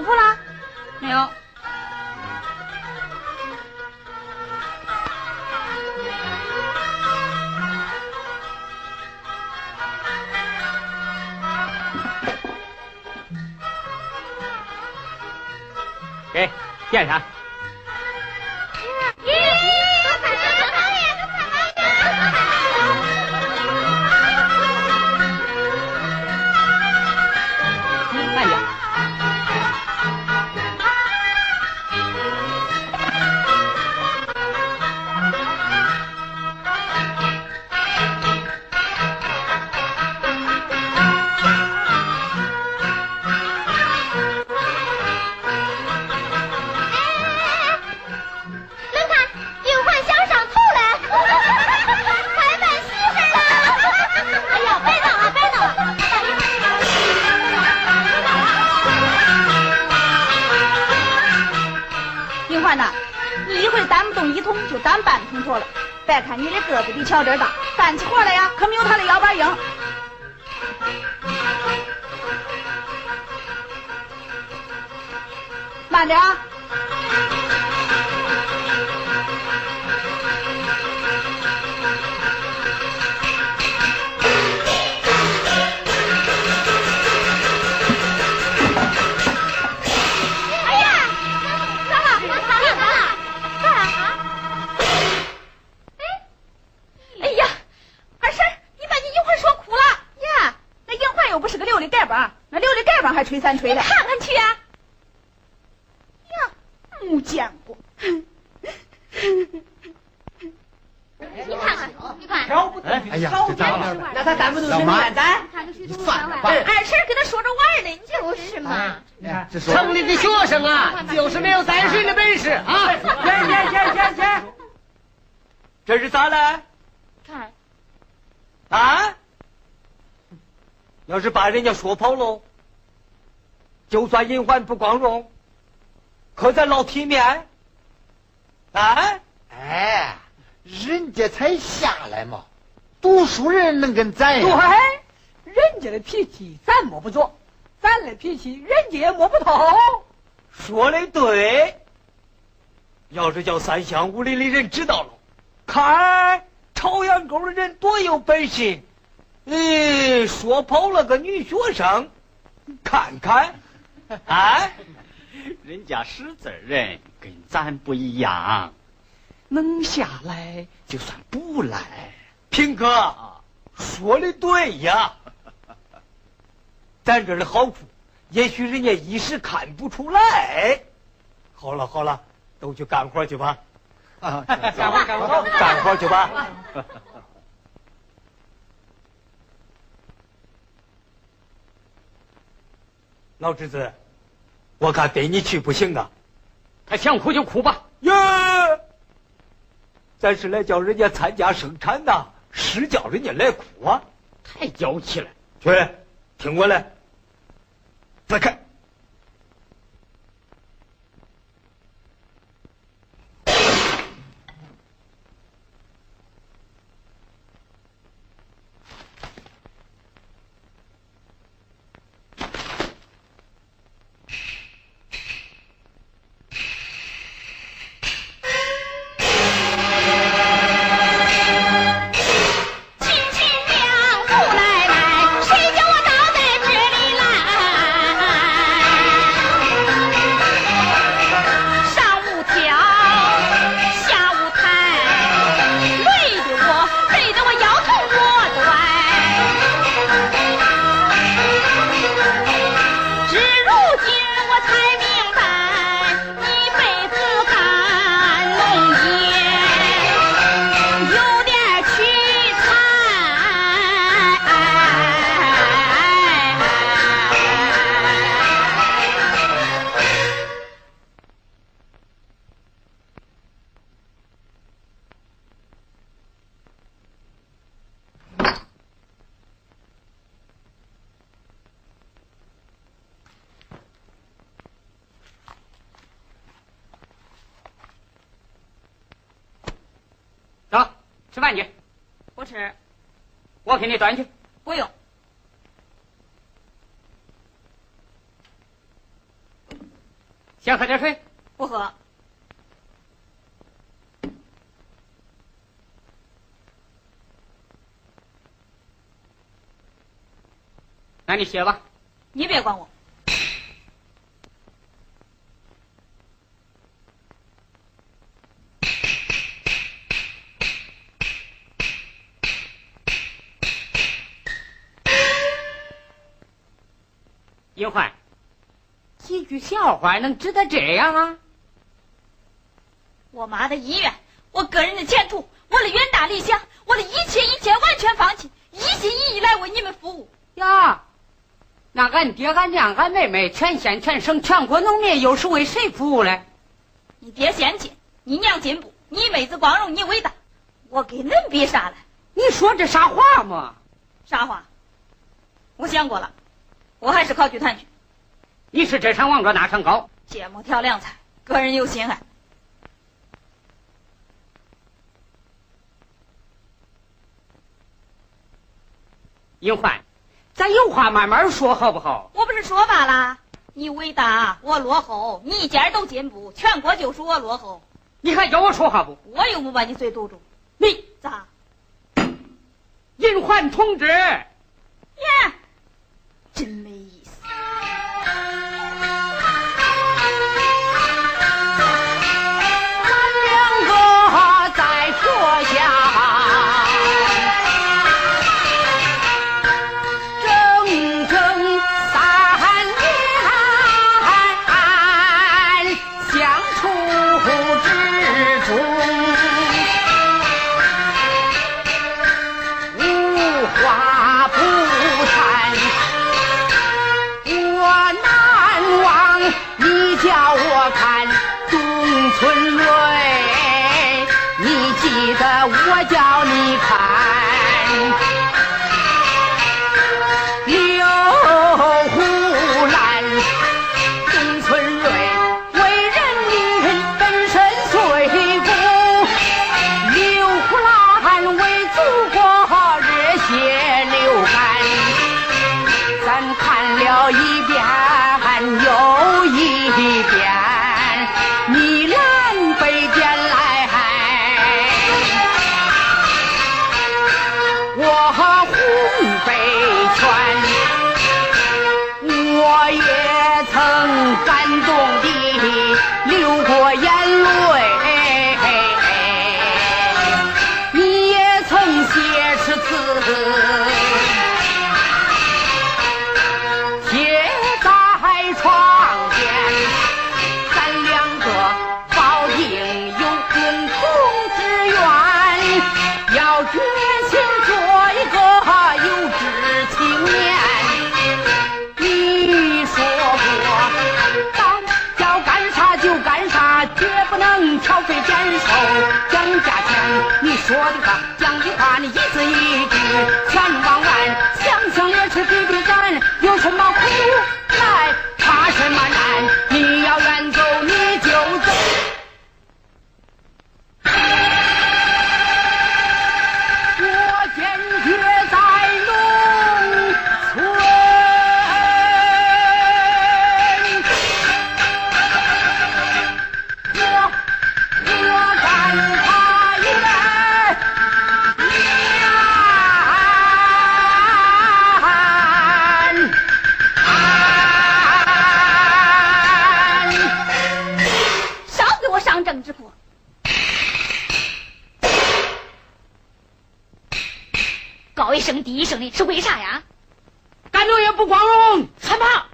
不舒服了？没有。给，垫上。比乔真大，干起活来呀，可没有他的腰板硬。慢点啊。吹三锤的，看看去啊！呀，没见过。你看看，你看。哎呀，这咋了？那他咱不动是面咱。算了吧。二婶跟他说着玩呢，就是嘛。城里的学生啊，就是没有担水的本事啊！行行行行行，这是咋了？看。啊？要是把人家说跑喽？就算银环不光荣，可咱老体面。啊！哎，人家才下来嘛，读书人能跟咱？对，人家的脾气咱摸不着，咱的脾气人家也摸不透。说的对，要是叫三乡五里的人知道了，看朝阳沟的人多有本事，嗯，说跑了个女学生，看看。啊，人家识字人跟咱不一样，能下来就算不赖。平哥说的对呀，咱这儿的好处，也许人家一时看不出来。好了好了，都去干活去吧。啊，干活干活干活去吧。老侄子。我看带你去不行啊！他想哭就哭吧。耶，咱是来叫人家参加生产的，是叫人家来哭啊！太娇气了。去，听我来，再看。吃饭去，不吃，我给你端去。不用。先喝点水。不喝。那你歇吧。你别管我。英焕，几句笑话能值得这样啊？我妈的医院，我个人的前途，我的远大理想，我的一切一切完全放弃，一心一意来为你们服务。呀，那俺爹、俺娘、俺妹妹，全县、全省、全国农民，又是为谁服务嘞？你爹先进，你娘进步，你妹子光荣，你伟大，我跟恁比啥嘞？你说这啥话嘛？啥话？我想过了，我还是考剧团去。你是这山望着那山高，芥末调凉菜，个人有心爱。英焕，咱有话慢慢说好不好？我不是说罢了？你伟大，我落后；你一家都进步，全国就属我落后。你还叫我说话不？我又没把你嘴堵住。你咋？银环同志，耶，我决心做一个有志青年。你说过，党要干啥就干啥，绝不能挑肥拣瘦讲价钱。你说的话，讲的话，你一字一句全忘完，想想也是比比声第一声的是为啥呀？干农业不光荣，害怕？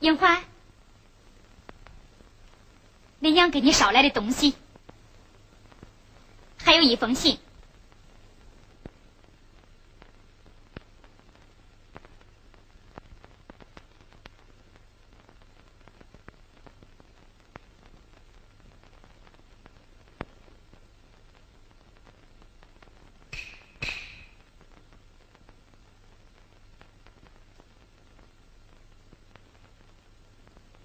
英欢，你娘给你捎来的东西，还有一封信。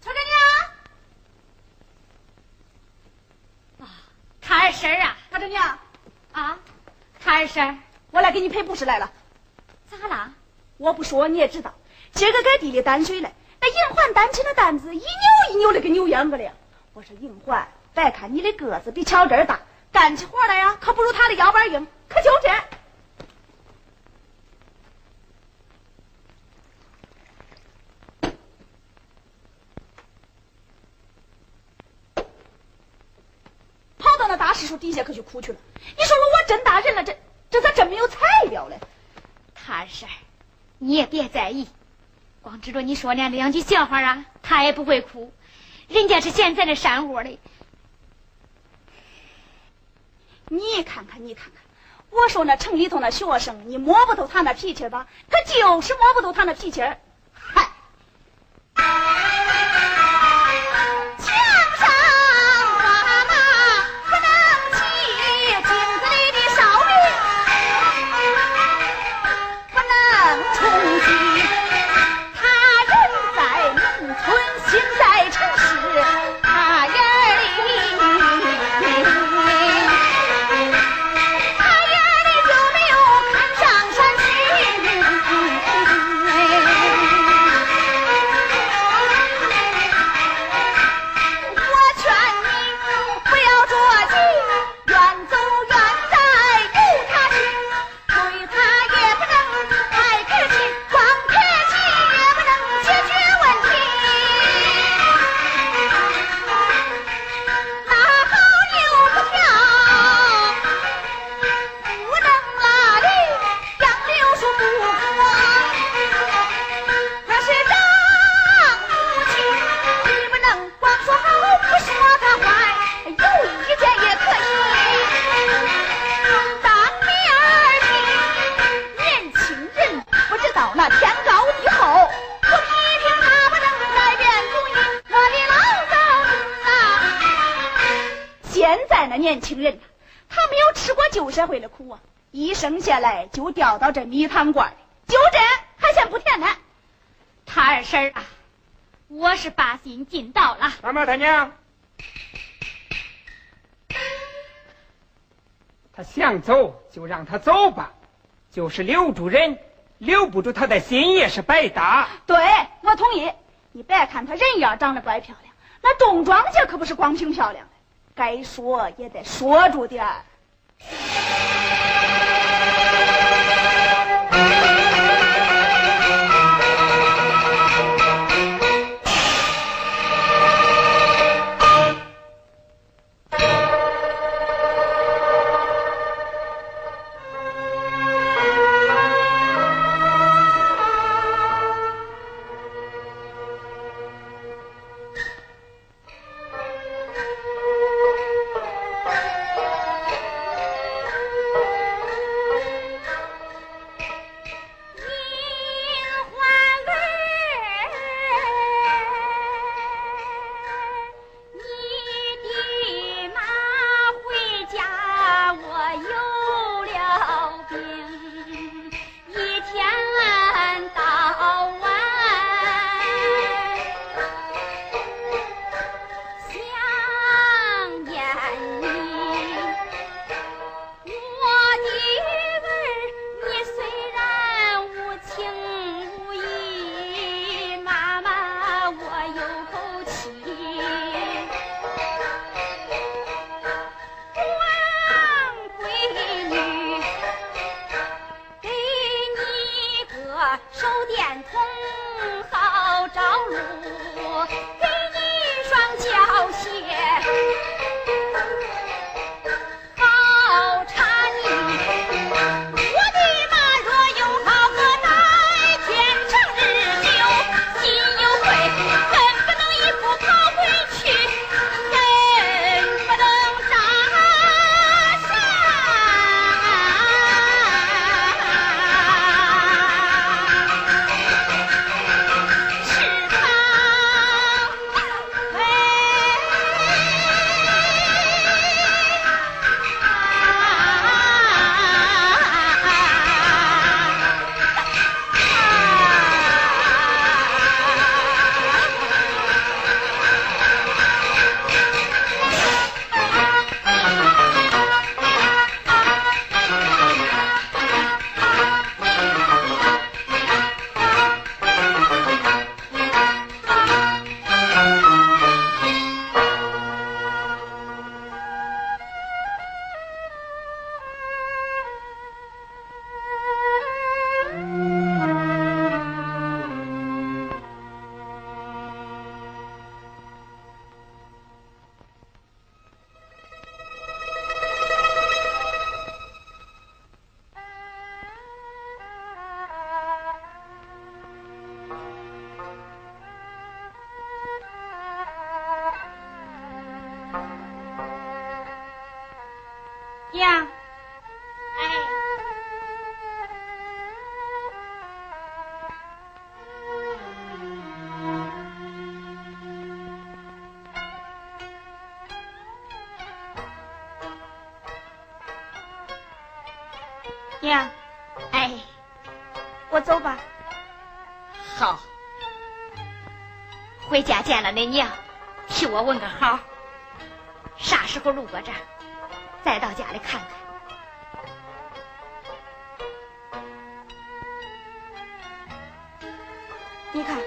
曹干娘，啊，坎儿婶儿啊，大正娘，啊，他二婶我来给你赔不是来了。咋啦？我不说你也知道，今儿个该地里担水来，那银环担起那担子一扭一扭的跟扭秧歌了。我说银环，别看你的个子比巧珍大，干起活来呀可不如他的腰板硬，可就这。跑到那大柿树底下可去哭去了。你说我我真大人了，这这咋真没有材料嘞？他事儿，你也别在意，光知道你说那两句笑话啊，他也不会哭。人家是现在的山窝的，你看看，你看看，我说那城里头那学生，你摸不透他那脾气吧？可就是摸不透他那脾气到这米汤罐里，就这还嫌不甜呢。他二婶啊，我是把心尽到了。大妈大娘，他想走就让他走吧，就是留住人，留不住他的心也是白搭。对，我同意。你别看他人样长得怪漂亮，那种庄稼可不是光凭漂亮的，该说也得说住点儿。是娘，哎，我走吧。好，回家见了恁娘，替我问个好。啥时候路过这儿，再到家里看看。你看，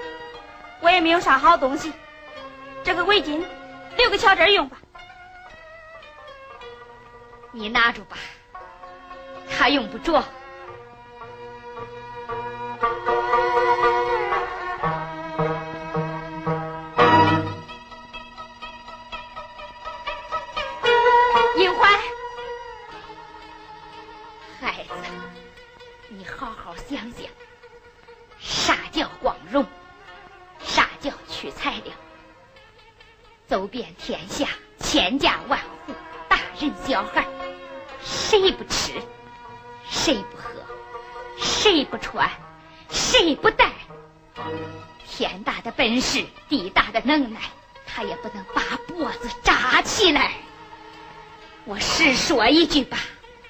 我也没有啥好东西，这个围巾留给巧珍用吧。你拿住吧，他用不着。银环，孩子，你好好想想，啥叫光荣？啥叫取材料？走遍天下，千家万户，大人小孩，谁不吃？谁不喝？谁不穿？谁不戴？天大的本事，地大的能耐，他也不能把脖子扎起来。我实说一句吧，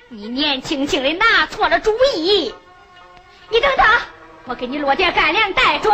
你年轻轻的拿错了主意。你等等，我给你落点干粮带着。